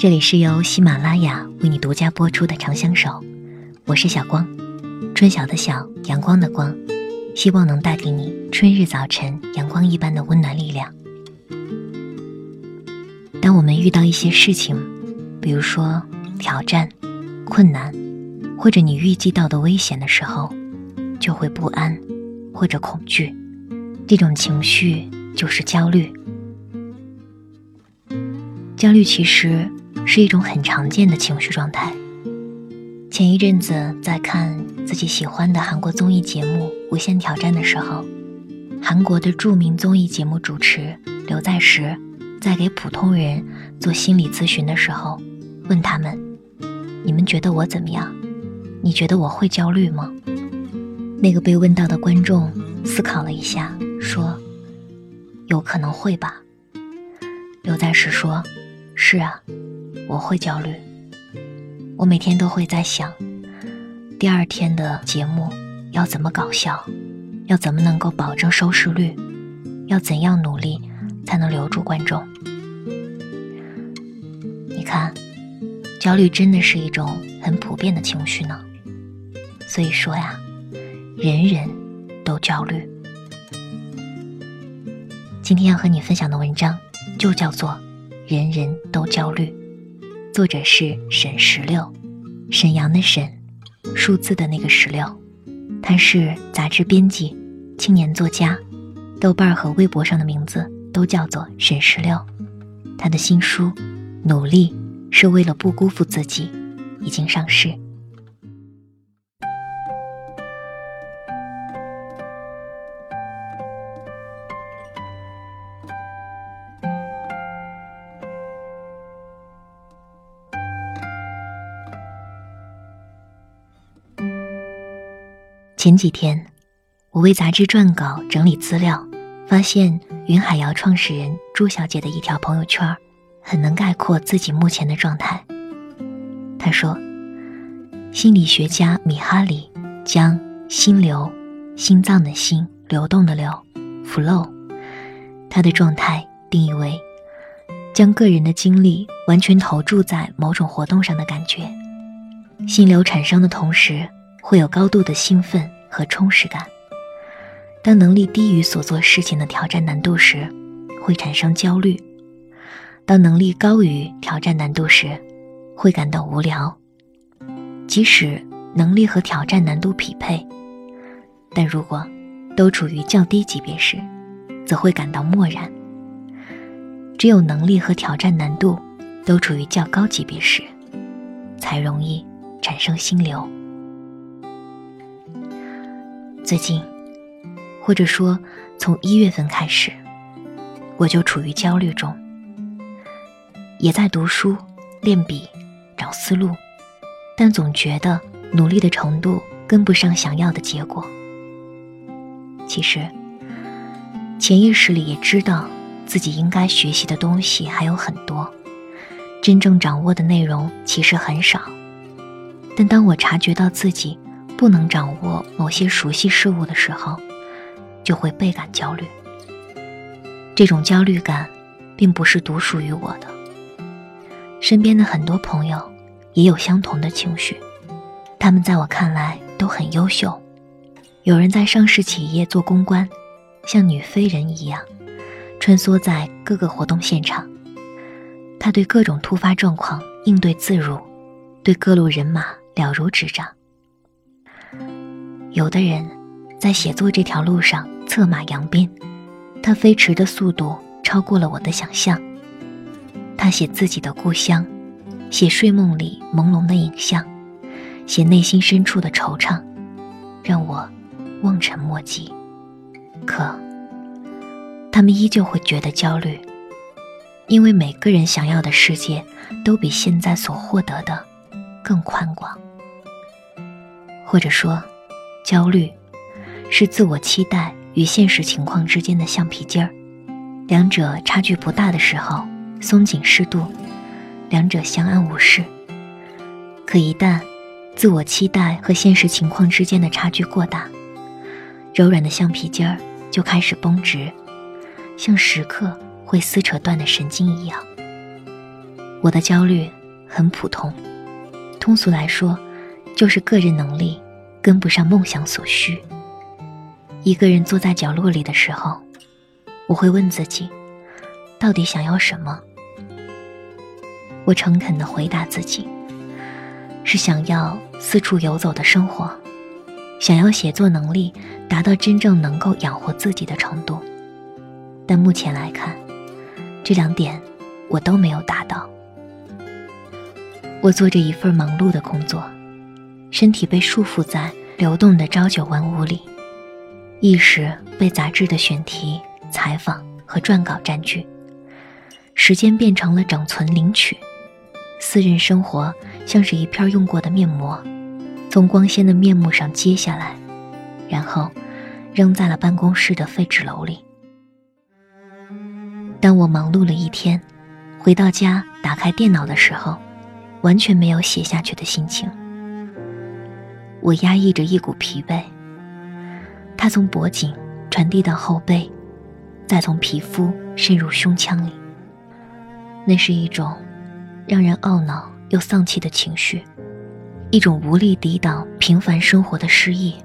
这里是由喜马拉雅为你独家播出的《长相守》，我是小光，春晓的晓，阳光的光，希望能带给你春日早晨阳光一般的温暖力量。当我们遇到一些事情，比如说挑战、困难，或者你预计到的危险的时候，就会不安或者恐惧，这种情绪就是焦虑。焦虑其实。是一种很常见的情绪状态。前一阵子在看自己喜欢的韩国综艺节目《无限挑战》的时候，韩国的著名综艺节目主持刘在石在给普通人做心理咨询的时候，问他们：“你们觉得我怎么样？你觉得我会焦虑吗？”那个被问到的观众思考了一下，说：“有可能会吧。”刘在石说：“是啊。”我会焦虑，我每天都会在想，第二天的节目要怎么搞笑，要怎么能够保证收视率，要怎样努力才能留住观众？你看，焦虑真的是一种很普遍的情绪呢。所以说呀，人人都焦虑。今天要和你分享的文章就叫做《人人都焦虑》。作者是沈石榴，沈阳的沈，数字的那个石榴，他是杂志编辑，青年作家，豆瓣和微博上的名字都叫做沈石榴。他的新书《努力是为了不辜负自己》已经上市。前几天，我为杂志撰稿整理资料，发现云海肴创始人朱小姐的一条朋友圈，很能概括自己目前的状态。她说：“心理学家米哈里将心流、心脏的心、流动的流 （flow） 他的状态定义为将个人的精力完全投注在某种活动上的感觉。心流产生的同时。”会有高度的兴奋和充实感。当能力低于所做事情的挑战难度时，会产生焦虑；当能力高于挑战难度时，会感到无聊。即使能力和挑战难度匹配，但如果都处于较低级别时，则会感到漠然。只有能力和挑战难度都处于较高级别时，才容易产生心流。最近，或者说从一月份开始，我就处于焦虑中，也在读书、练笔、找思路，但总觉得努力的程度跟不上想要的结果。其实，潜意识里也知道自己应该学习的东西还有很多，真正掌握的内容其实很少，但当我察觉到自己。不能掌握某些熟悉事物的时候，就会倍感焦虑。这种焦虑感，并不是独属于我的。身边的很多朋友也有相同的情绪，他们在我看来都很优秀。有人在上市企业做公关，像女飞人一样，穿梭在各个活动现场。他对各种突发状况应对自如，对各路人马了如指掌。有的人，在写作这条路上策马扬鞭，他飞驰的速度超过了我的想象。他写自己的故乡，写睡梦里朦胧的影像，写内心深处的惆怅，让我望尘莫及。可，他们依旧会觉得焦虑，因为每个人想要的世界，都比现在所获得的更宽广，或者说。焦虑，是自我期待与现实情况之间的橡皮筋儿，两者差距不大的时候松紧适度，两者相安无事。可一旦自我期待和现实情况之间的差距过大，柔软的橡皮筋儿就开始绷直，像时刻会撕扯断的神经一样。我的焦虑很普通，通俗来说，就是个人能力跟不上梦想所需。一个人坐在角落里的时候，我会问自己，到底想要什么？我诚恳地回答自己，是想要四处游走的生活，想要写作能力达到真正能够养活自己的程度。但目前来看，这两点我都没有达到。我做着一份忙碌的工作，身体被束缚在流动的朝九晚五里，意识被杂志的选题、采访和撰稿占据，时间变成了整存领取，私人生活像是一片用过的面膜，从光鲜的面目上揭下来，然后扔在了办公室的废纸篓里。当我忙碌了一天，回到家打开电脑的时候。完全没有写下去的心情。我压抑着一股疲惫，它从脖颈传递到后背，再从皮肤渗入胸腔里。那是一种让人懊恼又丧气的情绪，一种无力抵挡平凡生活的失意。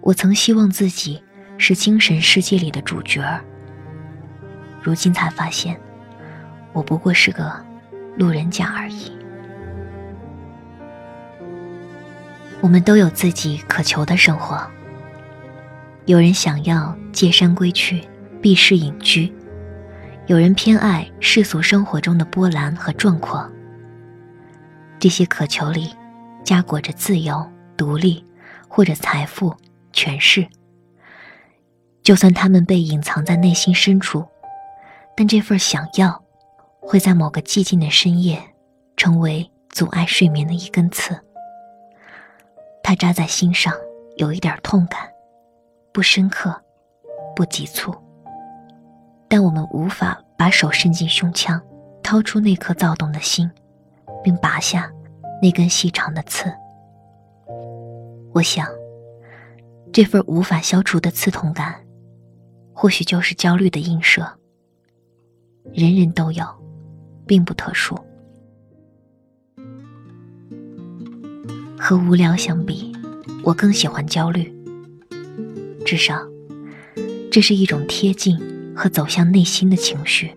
我曾希望自己是精神世界里的主角儿，如今才发现，我不过是个。路人甲而已。我们都有自己渴求的生活。有人想要借山归去，避世隐居；有人偏爱世俗生活中的波澜和壮阔。这些渴求里，夹裹着自由、独立，或者财富、权势。就算他们被隐藏在内心深处，但这份想要。会在某个寂静的深夜，成为阻碍睡眠的一根刺。它扎在心上，有一点痛感，不深刻，不急促。但我们无法把手伸进胸腔，掏出那颗躁动的心，并拔下那根细长的刺。我想，这份无法消除的刺痛感，或许就是焦虑的映射。人人都有。并不特殊。和无聊相比，我更喜欢焦虑。至少，这是一种贴近和走向内心的情绪。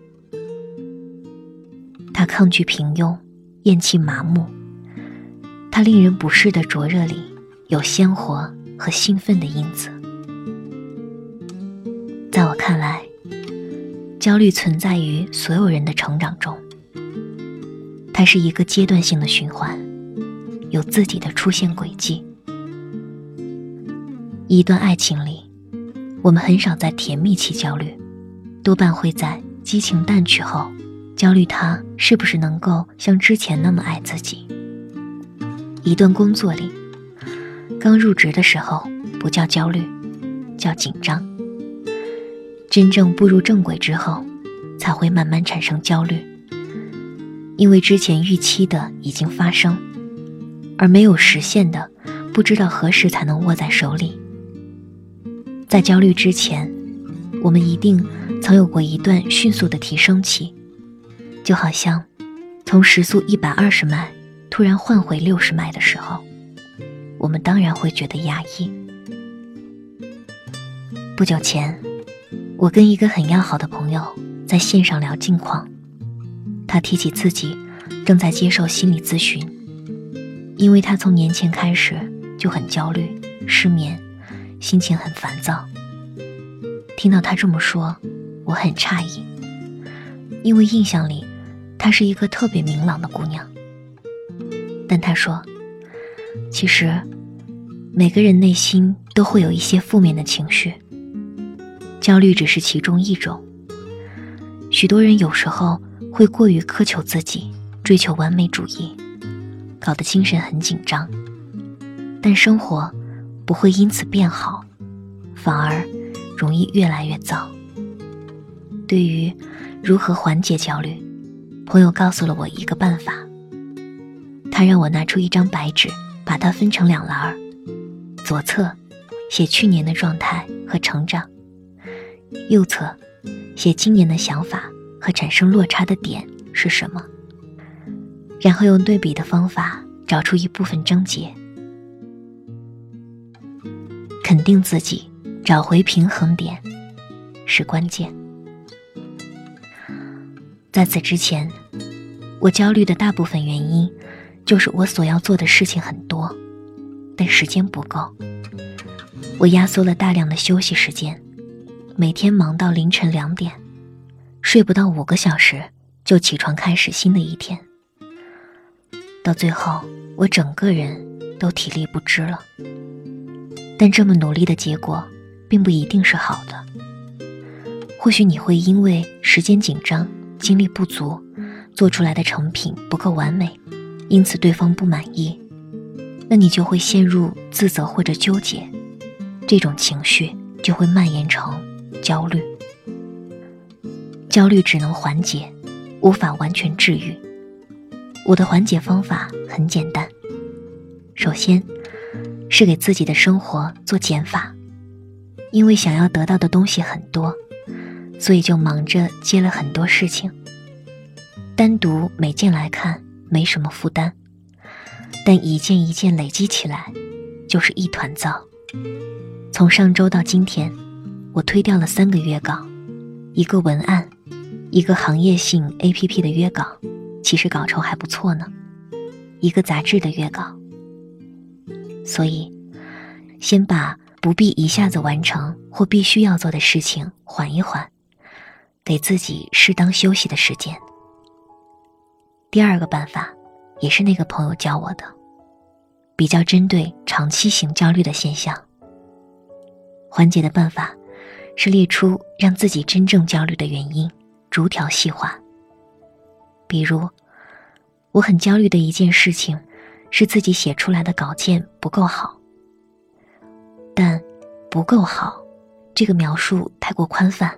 它抗拒平庸，厌弃麻木。它令人不适的灼热里，有鲜活和兴奋的因子。在我看来，焦虑存在于所有人的成长中。它是一个阶段性的循环，有自己的出现轨迹。一段爱情里，我们很少在甜蜜期焦虑，多半会在激情淡去后，焦虑他是不是能够像之前那么爱自己。一段工作里，刚入职的时候不叫焦虑，叫紧张。真正步入正轨之后，才会慢慢产生焦虑。因为之前预期的已经发生，而没有实现的，不知道何时才能握在手里。在焦虑之前，我们一定曾有过一段迅速的提升期，就好像从时速一百二十迈突然换回六十迈的时候，我们当然会觉得压抑。不久前，我跟一个很要好的朋友在线上聊近况。他提起自己正在接受心理咨询，因为他从年前开始就很焦虑、失眠，心情很烦躁。听到他这么说，我很诧异，因为印象里她是一个特别明朗的姑娘。但他说，其实每个人内心都会有一些负面的情绪，焦虑只是其中一种。许多人有时候。会过于苛求自己，追求完美主义，搞得精神很紧张。但生活不会因此变好，反而容易越来越糟。对于如何缓解焦虑，朋友告诉了我一个办法。他让我拿出一张白纸，把它分成两栏儿，左侧写去年的状态和成长，右侧写今年的想法。和产生落差的点是什么？然后用对比的方法找出一部分症结，肯定自己，找回平衡点是关键。在此之前，我焦虑的大部分原因就是我所要做的事情很多，但时间不够。我压缩了大量的休息时间，每天忙到凌晨两点，睡不到五个小时就起床开始新的一天。到最后，我整个人都体力不支了。但这么努力的结果，并不一定是好的。或许你会因为时间紧张、精力不足，做出来的成品不够完美，因此对方不满意，那你就会陷入自责或者纠结。这种情绪就会蔓延成焦虑，焦虑只能缓解，无法完全治愈。我的缓解方法很简单，首先是给自己的生活做减法，因为想要得到的东西很多，所以就忙着接了很多事情。单独每件来看没什么负担，但一件一件累积起来，就是一团糟。从上周到今天，我推掉了三个约稿，一个文案，一个行业性 APP 的约稿，其实稿酬还不错呢，一个杂志的约稿。所以，先把不必一下子完成或必须要做的事情缓一缓，给自己适当休息的时间。第二个办法，也是那个朋友教我的，比较针对长期型焦虑的现象。缓解的办法是列出让自己真正焦虑的原因，逐条细化。比如，我很焦虑的一件事情是自己写出来的稿件不够好。但“不够好”这个描述太过宽泛，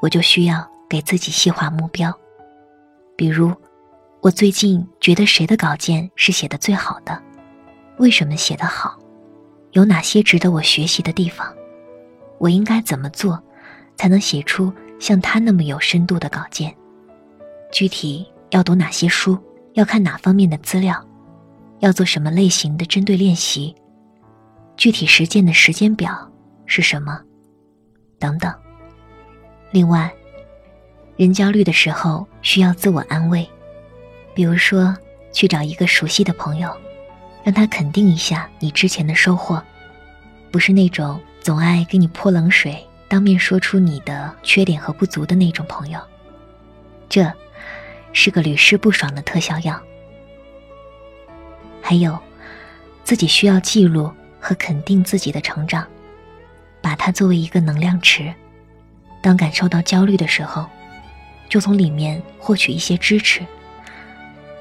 我就需要给自己细化目标。比如，我最近觉得谁的稿件是写的最好的？为什么写得好？有哪些值得我学习的地方？我应该怎么做，才能写出像他那么有深度的稿件？具体要读哪些书？要看哪方面的资料？要做什么类型的针对练习？具体实践的时间表是什么？等等。另外，人焦虑的时候需要自我安慰，比如说去找一个熟悉的朋友。让他肯定一下你之前的收获，不是那种总爱给你泼冷水、当面说出你的缺点和不足的那种朋友。这，是个屡试不爽的特效药。还有，自己需要记录和肯定自己的成长，把它作为一个能量池。当感受到焦虑的时候，就从里面获取一些支持，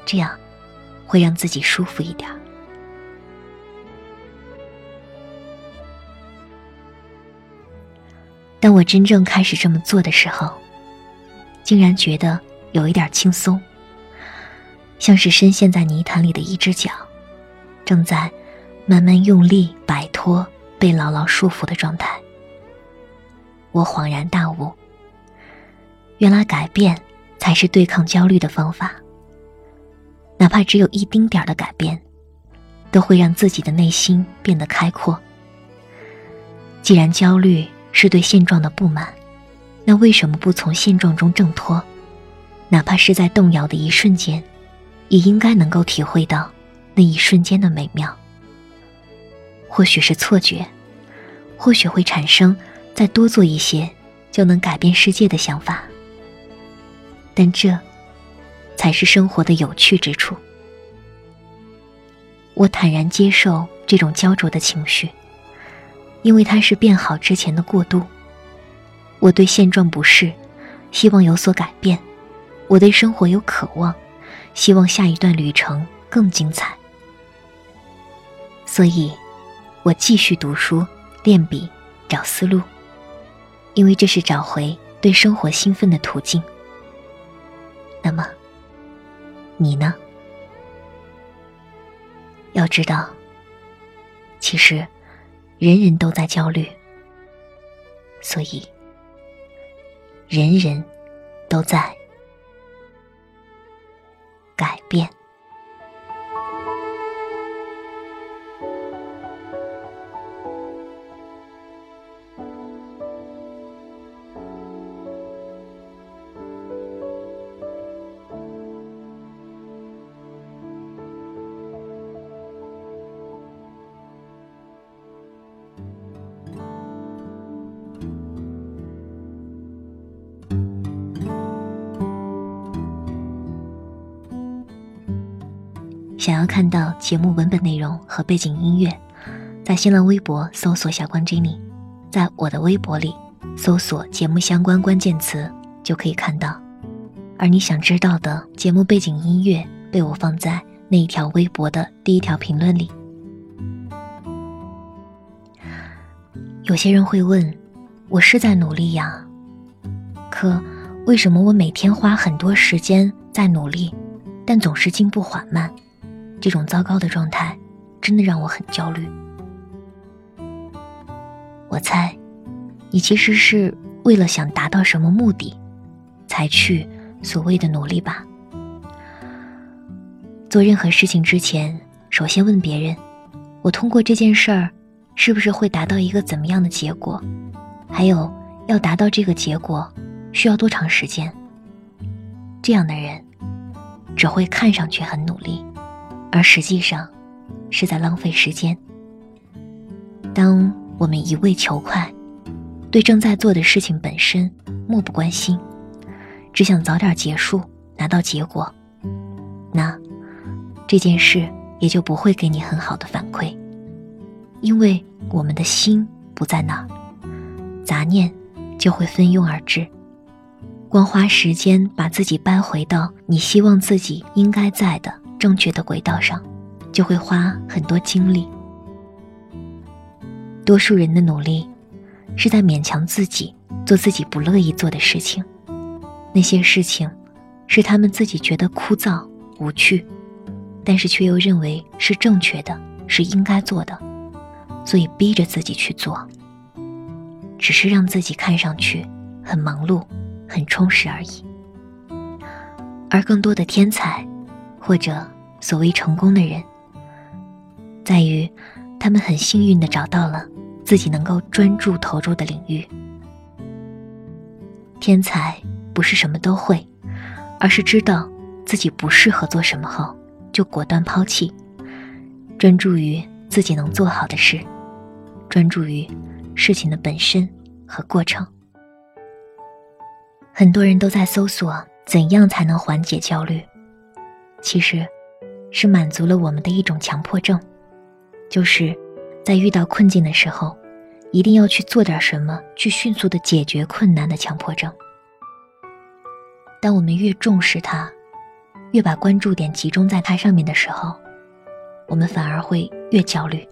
这样会让自己舒服一点。当我真正开始这么做的时候，竟然觉得有一点轻松，像是深陷在泥潭里的一只脚，正在慢慢用力摆脱被牢牢束缚的状态。我恍然大悟，原来改变才是对抗焦虑的方法。哪怕只有一丁点的改变，都会让自己的内心变得开阔。既然焦虑，是对现状的不满，那为什么不从现状中挣脱？哪怕是在动摇的一瞬间，也应该能够体会到那一瞬间的美妙。或许是错觉，或许会产生再多做一些就能改变世界的想法，但这才是生活的有趣之处。我坦然接受这种焦灼的情绪。因为它是变好之前的过渡。我对现状不适，希望有所改变；我对生活有渴望，希望下一段旅程更精彩。所以，我继续读书、练笔、找思路，因为这是找回对生活兴奋的途径。那么，你呢？要知道，其实。人人都在焦虑，所以人人都在改变。想要看到节目文本内容和背景音乐，在新浪微博搜索“小光 Jenny”，在我的微博里搜索节目相关关键词就可以看到。而你想知道的节目背景音乐被我放在那一条微博的第一条评论里。有些人会问，我是在努力呀，可为什么我每天花很多时间在努力，但总是进步缓慢？这种糟糕的状态，真的让我很焦虑。我猜，你其实是为了想达到什么目的，才去所谓的努力吧。做任何事情之前，首先问别人：我通过这件事儿。是不是会达到一个怎么样的结果？还有，要达到这个结果需要多长时间？这样的人只会看上去很努力，而实际上是在浪费时间。当我们一味求快，对正在做的事情本身漠不关心，只想早点结束拿到结果，那这件事也就不会给你很好的反馈。因为我们的心不在那儿，杂念就会蜂拥而至。光花时间把自己掰回到你希望自己应该在的正确的轨道上，就会花很多精力。多数人的努力，是在勉强自己做自己不乐意做的事情。那些事情，是他们自己觉得枯燥无趣，但是却又认为是正确的，是应该做的。所以逼着自己去做，只是让自己看上去很忙碌、很充实而已。而更多的天才，或者所谓成功的人，在于他们很幸运的找到了自己能够专注投入的领域。天才不是什么都会，而是知道自己不适合做什么后，就果断抛弃，专注于自己能做好的事。专注于事情的本身和过程。很多人都在搜索怎样才能缓解焦虑，其实，是满足了我们的一种强迫症，就是在遇到困境的时候，一定要去做点什么，去迅速的解决困难的强迫症。当我们越重视它，越把关注点集中在它上面的时候，我们反而会越焦虑。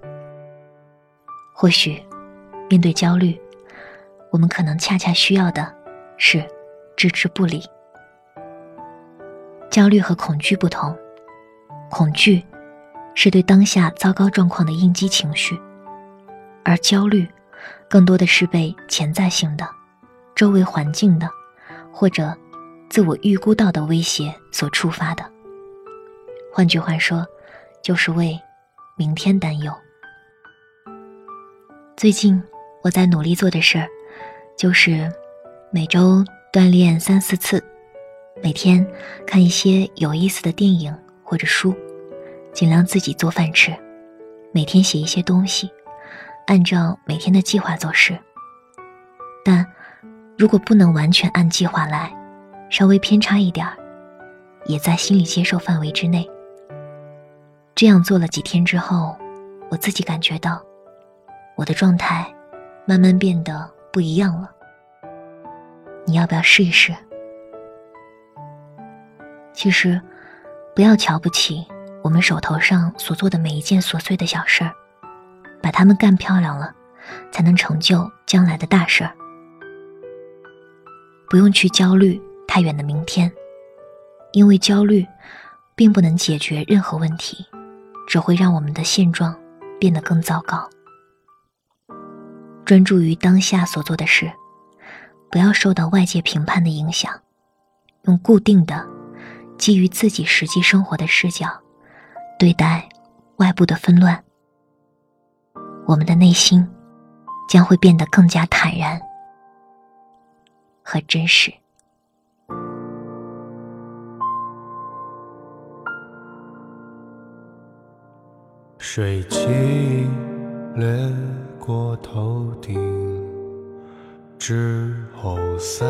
或许，面对焦虑，我们可能恰恰需要的是置之不理。焦虑和恐惧不同，恐惧是对当下糟糕状况的应激情绪，而焦虑更多的是被潜在性的、周围环境的或者自我预估到的威胁所触发的。换句话说，就是为明天担忧。最近我在努力做的事儿，就是每周锻炼三四次，每天看一些有意思的电影或者书，尽量自己做饭吃，每天写一些东西，按照每天的计划做事。但如果不能完全按计划来，稍微偏差一点儿，也在心理接受范围之内。这样做了几天之后，我自己感觉到。我的状态慢慢变得不一样了，你要不要试一试？其实，不要瞧不起我们手头上所做的每一件琐碎的小事儿，把它们干漂亮了，才能成就将来的大事儿。不用去焦虑太远的明天，因为焦虑并不能解决任何问题，只会让我们的现状变得更糟糕。专注于当下所做的事，不要受到外界评判的影响，用固定的、基于自己实际生活的视角对待外部的纷乱，我们的内心将会变得更加坦然和真实。水汽掠。过头顶之后散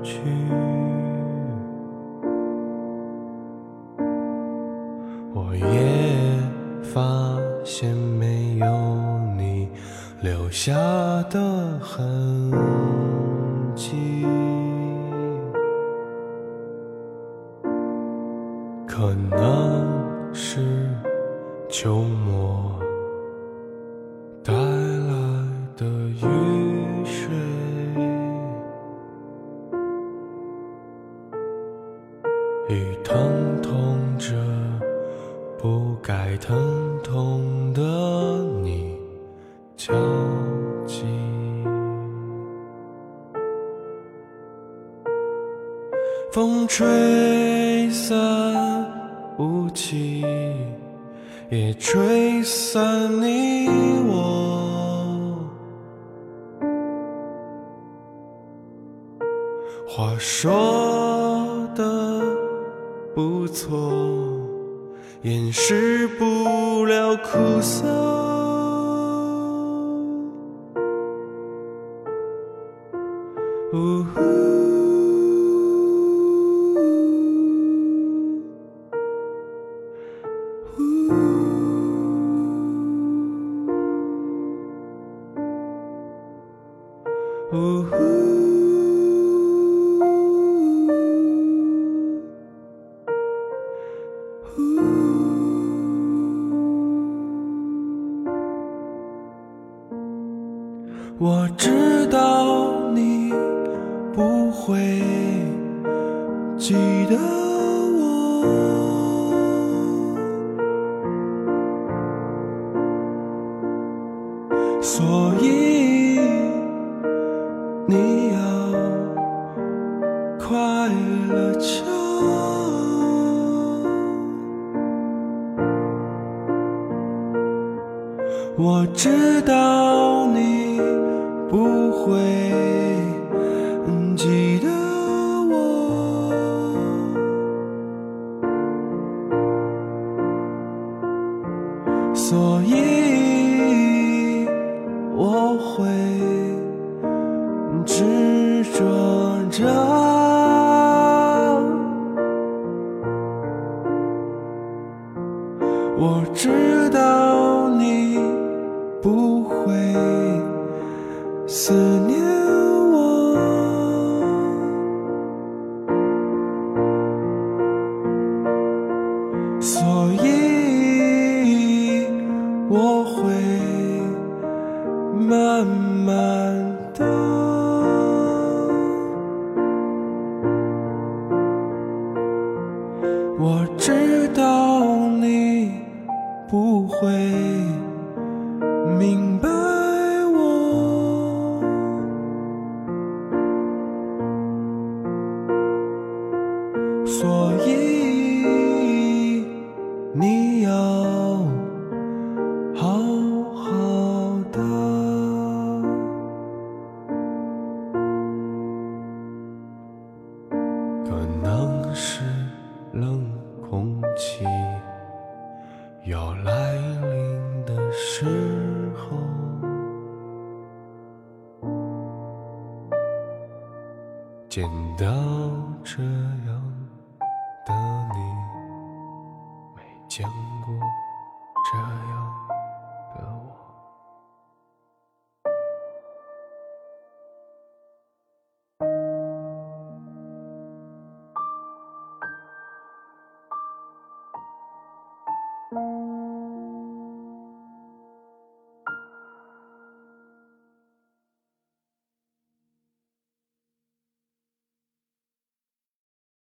去，我也发现没有你留下的痕迹。可能是秋末。别吹散你我。话说的不错掩饰不了苦涩。你。是冷空气要来临的时候简单